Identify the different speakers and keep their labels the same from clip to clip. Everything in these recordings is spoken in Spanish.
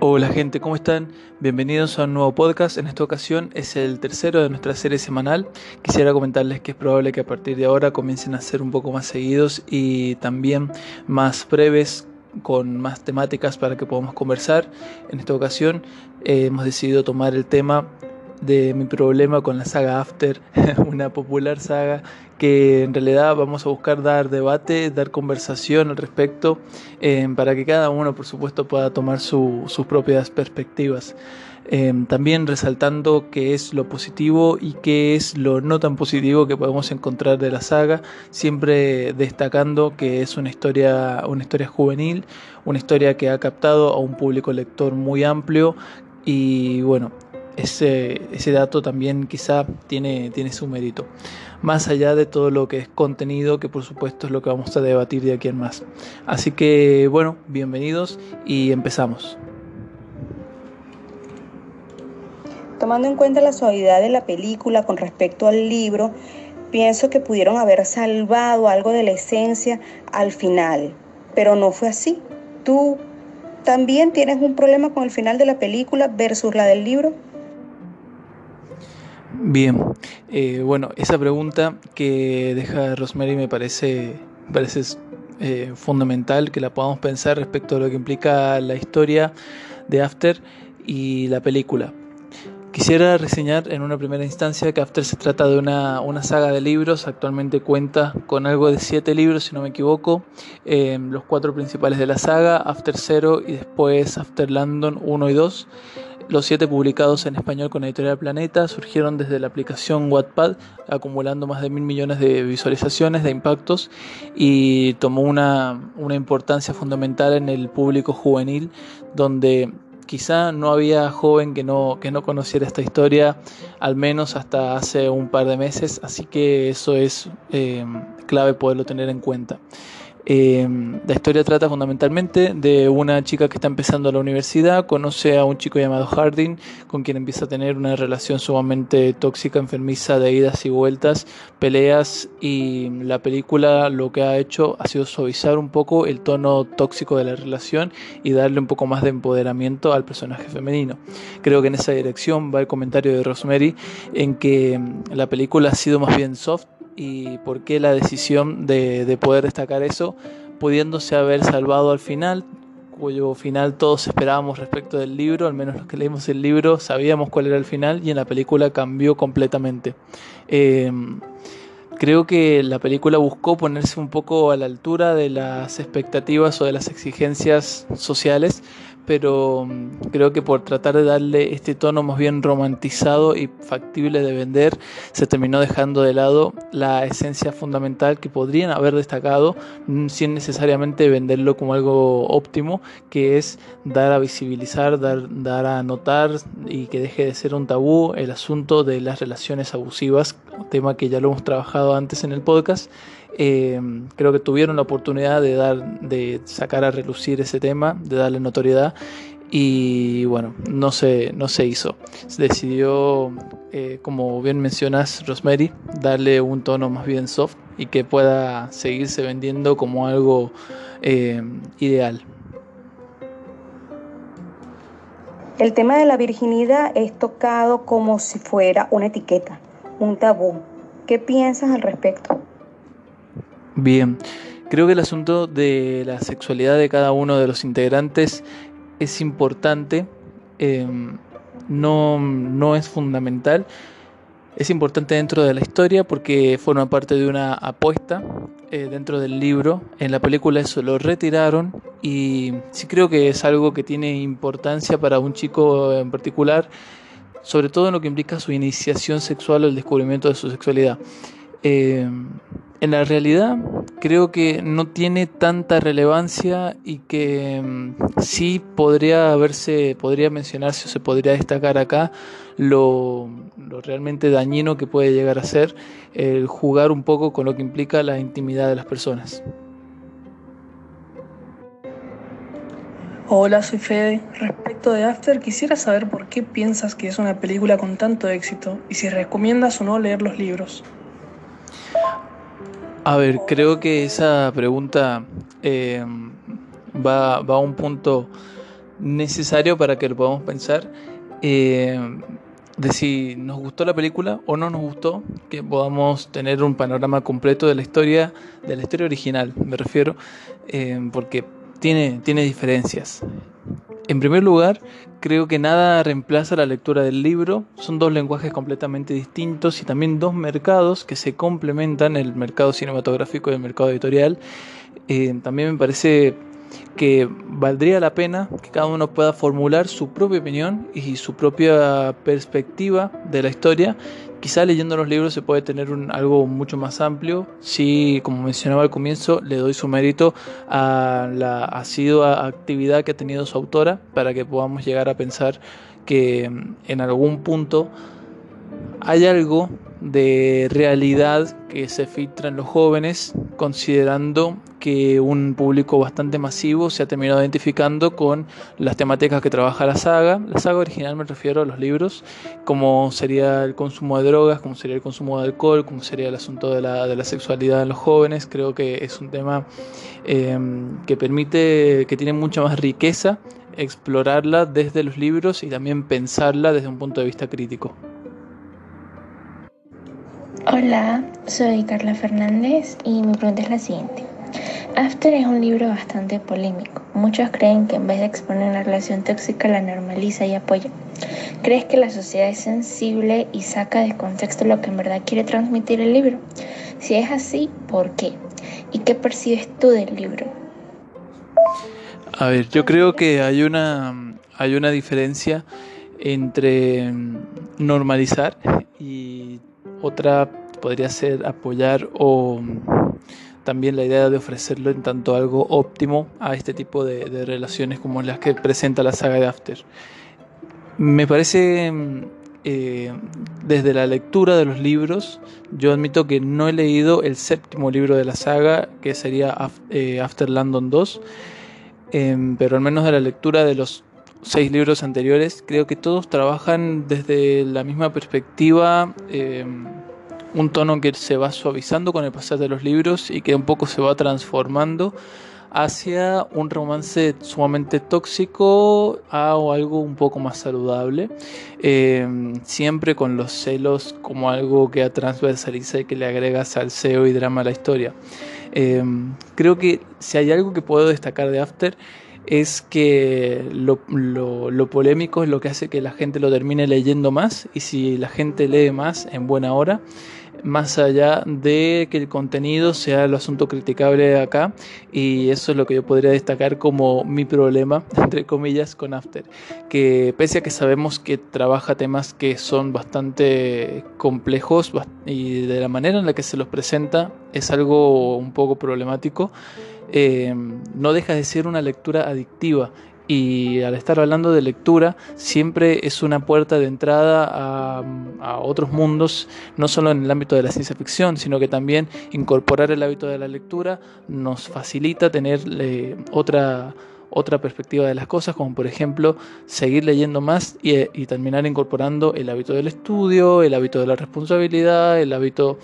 Speaker 1: Hola gente, ¿cómo están? Bienvenidos a un nuevo podcast. En esta ocasión es el tercero de nuestra serie semanal. Quisiera comentarles que es probable que a partir de ahora comiencen a ser un poco más seguidos y también más breves con más temáticas para que podamos conversar. En esta ocasión eh, hemos decidido tomar el tema de mi problema con la saga After, una popular saga que en realidad vamos a buscar dar debate, dar conversación al respecto, eh, para que cada uno, por supuesto, pueda tomar sus propias perspectivas. Eh, también resaltando qué es lo positivo y qué es lo no tan positivo que podemos encontrar de la saga, siempre destacando que es una historia, una historia juvenil, una historia que ha captado a un público lector muy amplio y bueno, ese, ese dato también quizá tiene, tiene su mérito. Más allá de todo lo que es contenido, que por supuesto es lo que vamos a debatir de aquí en más. Así que bueno, bienvenidos y empezamos.
Speaker 2: Tomando en cuenta la suavidad de la película con respecto al libro, pienso que pudieron haber salvado algo de la esencia al final, pero no fue así. ¿Tú también tienes un problema con el final de la película versus la del libro?
Speaker 1: Bien, eh, bueno, esa pregunta que deja Rosemary me parece, parece eh, fundamental que la podamos pensar respecto a lo que implica la historia de After y la película. Quisiera reseñar en una primera instancia que After se trata de una, saga de libros, actualmente cuenta con algo de siete libros si no me equivoco, eh, los cuatro principales de la saga, After Zero y después After London 1 y 2. Los siete publicados en español con Editorial Planeta surgieron desde la aplicación Wattpad, acumulando más de mil millones de visualizaciones, de impactos, y tomó una, importancia fundamental en el público juvenil, donde quizá no había joven que no, que no conociera esta historia, al menos hasta hace un par de meses, así que eso es eh, clave poderlo tener en cuenta. Em, la historia trata fundamentalmente de una chica que está empezando la universidad, conoce a un chico llamado Harding, con quien empieza a tener una relación sumamente tóxica, enfermiza, de idas y vueltas, peleas, y la película lo que ha hecho ha sido suavizar un poco el tono tóxico de la relación y darle un poco más de empoderamiento al personaje femenino. Creo que en esa dirección va el comentario de Rosemary, en que em, la película ha sido más bien soft y por qué la decisión de, poder destacar eso, pudiéndose haber salvado al final, cuyo final todos esperábamos respecto del libro, al menos los que leímos el libro sabíamos cuál era el final y en la película cambió completamente. Em, creo que la película buscó ponerse un poco a la altura de las expectativas o de las exigencias sociales, pero mm, creo que por tratar de darle este tono más bien romantizado y factible de vender, se terminó dejando de lado la esencia fundamental que podrían haber destacado mm, sin necesariamente venderlo como algo óptimo, que es dar a visibilizar, dar, dar a notar y que deje de ser un tabú el asunto de las relaciones abusivas, tema que ya lo hemos trabajado antes en el podcast eh, creo que tuvieron la oportunidad de, dar, de sacar a relucir ese tema, de darle notoriedad y bueno, no se, no se hizo. Se decidió, eh, como bien mencionas, Rosemary, darle un tono más bien soft y que pueda seguirse vendiendo como algo eh, ideal.
Speaker 2: El tema de la virginidad es tocado como si fuera una etiqueta, un tabú. ¿Qué piensas al respecto?
Speaker 1: Bien, creo que el asunto de la sexualidad de cada uno de los integrantes es importante, em, no, no es fundamental. Es importante dentro de la historia porque forma parte de una apuesta eh, dentro del libro. En la película eso lo retiraron y sí creo que es algo que tiene importancia para un chico en particular, sobre todo en lo que implica su iniciación sexual o el descubrimiento de su sexualidad. Em, en la realidad creo que no tiene tanta relevancia y que mm, sí podría haberse, podría mencionarse o se podría destacar acá lo, lo, realmente dañino que puede llegar a ser el jugar un poco con lo que implica la intimidad de las personas.
Speaker 3: Hola, soy Fede. Respecto de After, quisiera saber por qué piensas que es una película con tanto éxito y si recomiendas o no leer los libros.
Speaker 1: A ver, creo que esa pregunta eh, va, a un punto necesario para que lo podamos pensar. Eh, de si nos gustó la película o no nos gustó, que podamos tener un panorama completo de la historia, de la historia original, me refiero, eh, porque tiene, tiene diferencias. En primer lugar, creo que nada reemplaza la lectura del libro. Son dos lenguajes completamente distintos y también dos mercados que se complementan, el mercado cinematográfico y el mercado editorial. Eh, también me parece que valdría la pena que cada uno pueda formular su propia opinión y su propia perspectiva de la historia. Quizá leyendo los libros se puede tener un, algo mucho más amplio. Si, como mencionaba al comienzo, le doy su mérito a la asidua actividad que ha tenido su autora para que podamos llegar a pensar que mm, en algún punto hay algo de realidad que se filtra en los jóvenes, considerando que un público bastante masivo se ha terminado identificando con las temáticas que trabaja la saga. La saga original me refiero a los libros, como sería el consumo de drogas, como sería el consumo de alcohol, como sería el asunto de la, de la sexualidad en los jóvenes. Creo que es un tema em, que permite, que tiene mucha más riqueza explorarla desde los libros y también pensarla desde un punto de vista crítico.
Speaker 4: Hola, soy Carla Fernández y mi pregunta es la siguiente. After es un libro bastante polémico. Muchos creen que en vez de exponer una relación tóxica la normaliza y apoya. ¿Crees que la sociedad es sensible y saca de contexto lo que en verdad quiere transmitir el libro? Si es así, ¿por qué? ¿Y qué percibes tú del libro?
Speaker 1: A ver, yo creo que hay una, hay una diferencia entre normalizar y otra podría ser apoyar o también la idea de ofrecerlo en tanto algo óptimo a este tipo de, relaciones como las que presenta la saga de After. Me parece, eh, desde la lectura de los libros, yo admito que no he leído el séptimo libro de la saga, que sería eh, After London 2, em, pero al menos de la lectura de los seis libros anteriores, creo que todos trabajan desde la misma perspectiva, eh, un tono que se va suavizando con el pasar de los libros y que un poco se va transformando hacia un romance sumamente tóxico a algo un poco más saludable, eh, siempre con los celos como algo que transversaliza y que le agrega salseo y drama a la historia. Eh, creo que si hay algo que puedo destacar de After es que lo, polémico es lo que hace que la gente lo termine leyendo más y si la gente lee más en buena hora, más allá de que el contenido sea el asunto criticable acá y eso es lo que yo podría destacar como mi problema, entre comillas, con After, que pese a que sabemos que trabaja temas que son bastante complejos y de la manera en la que se los presenta es algo un poco problemático, eh, no deja de ser una lectura adictiva y al estar hablando de lectura siempre es una puerta de entrada a, otros mundos, no solo en el ámbito de la ciencia ficción, sino que también incorporar el hábito de la lectura nos facilita tener eh, otra, otra perspectiva de las cosas, como por ejemplo seguir leyendo más y, terminar incorporando el hábito del estudio, el hábito de la responsabilidad, el hábito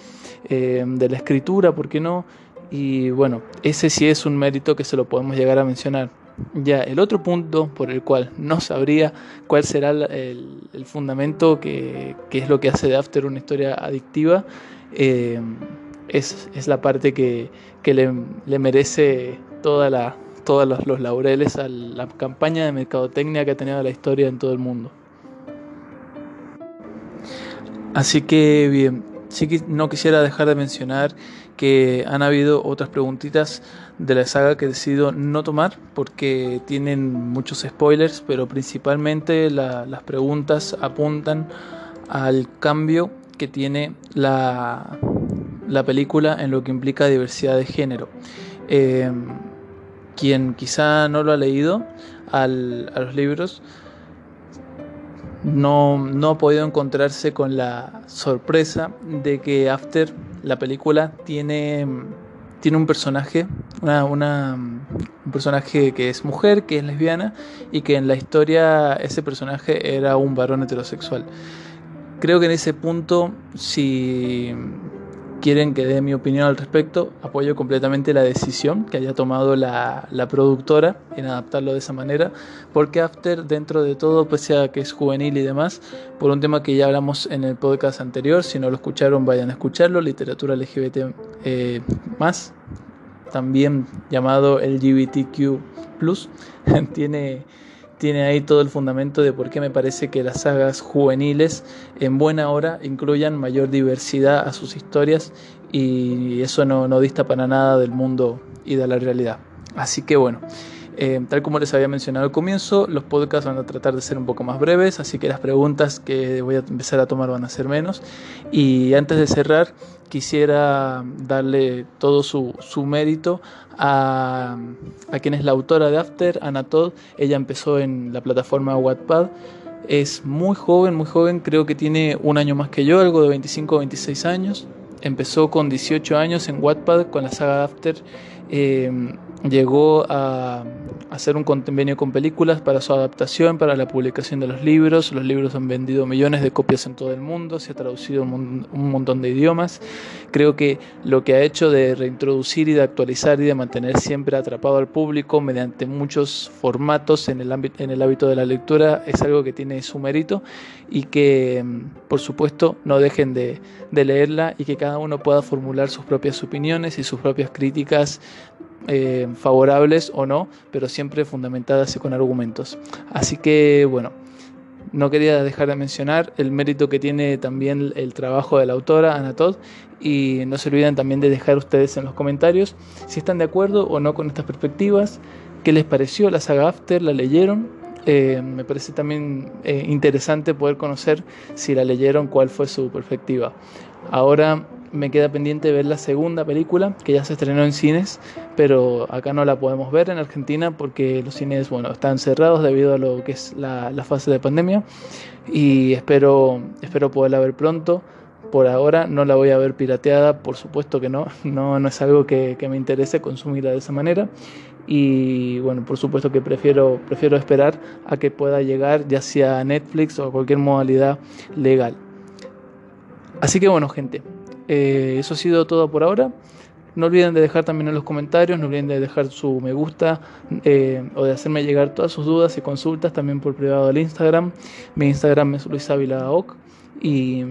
Speaker 1: eh, de la escritura, ¿por qué no? Y bueno, ese sí es un mérito que se lo podemos llegar a mencionar. Ya, el otro punto por el cual no sabría cuál será el, fundamento que, es lo que hace de After una historia adictiva, eh, es, la parte que, le, merece toda la, todos los, los laureles a la campaña de mercadotecnia que ha tenido la historia en todo el mundo. Así que bien, sí que no quisiera dejar de mencionar que han habido otras preguntitas de la saga que he decidido no tomar porque tienen muchos spoilers, pero principalmente las preguntas apuntan al cambio que tiene la, la, película en lo que implica diversidad de género. Eh, quien quizá no lo ha leído a los libros, no, no ha podido encontrarse con la sorpresa de que After, la película, tiene, tiene un personaje, una, un personaje que es mujer, que es lesbiana, y que en la historia ese personaje era un varón heterosexual. Creo que en ese punto, si quieren que dé mi opinión al respecto, apoyo completamente la decisión que haya tomado la, la, productora en adaptarlo de esa manera, porque After, dentro de todo, pese a que es juvenil y demás, por un tema que ya hablamos en el podcast anterior, si no lo escucharon, vayan a escucharlo, literatura LGBT eh, más, también llamado LGBTQ, tiene tiene ahí todo el fundamento de por qué me parece que las sagas juveniles en buena hora incluyan mayor diversidad a sus historias y eso no, no dista para nada del mundo y de la realidad. Así que bueno, eh, tal como les había mencionado al comienzo, los podcasts van a tratar de ser un poco más breves, así que las preguntas que voy a empezar a tomar van a ser menos. Y antes de cerrar, quisiera darle todo su, su mérito a, a, quien es la autora de After, Anna Todd. Ella empezó en la plataforma Wattpad. Es muy joven, muy joven, creo que tiene un año más que yo, algo de 25 o 26 años. Empezó con 18 años en Wattpad con la saga After. Eh, llegó a hacer un convenio con películas para su adaptación, para la publicación de los libros. Los libros han vendido millones de copias en todo el mundo, se ha traducido un montón de idiomas. Creo que lo que ha hecho de reintroducir y de actualizar y de mantener siempre atrapado al público mediante muchos formatos en el, ámbito, hábito de la lectura es algo que tiene su mérito y que, mm, por supuesto, no dejen de, de leerla y que cada uno pueda formular sus propias opiniones y sus propias críticas eh, favorables o no, pero siempre fundamentadas y con argumentos. Así que bueno, no quería dejar de mencionar el mérito que tiene también el trabajo de la autora, Ana Todd, y no se olviden también de dejar ustedes en los comentarios si están de acuerdo o no con estas perspectivas, qué les pareció la saga After, la leyeron. Eh, me parece también eh, interesante poder conocer si la leyeron, cuál fue su perspectiva. Ahora me queda pendiente ver la segunda película que ya se estrenó en cines, pero acá no la podemos ver en Argentina porque los cines bueno, están cerrados debido a lo que es la, fase de pandemia y espero, espero poderla ver pronto. Por ahora no la voy a ver pirateada, por supuesto que no, no, es algo que, me interese consumirla de esa manera y bueno, por supuesto que prefiero, prefiero esperar a que pueda llegar ya sea a Netflix o cualquier modalidad legal. Así que bueno gente, eh, eso ha sido todo por ahora. No olviden de dejar también en los comentarios, no olviden de dejar su me gusta eh, o de hacerme llegar todas sus dudas y consultas también por privado del Instagram. Mi Instagram es Luis y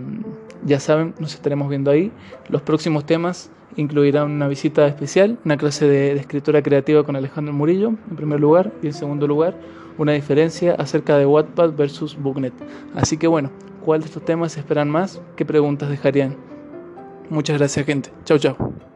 Speaker 1: ya saben, nos estaremos viendo ahí. Los próximos temas incluirán una visita especial, una clase de, de escritura creativa con Alejandro Murillo en primer lugar y en segundo lugar una diferencia acerca de Wattpad versus Booknet. Así que bueno, ¿cuál de estos temas esperan más? ¿Qué preguntas dejarían? Muchas gracias gente. Chau chau.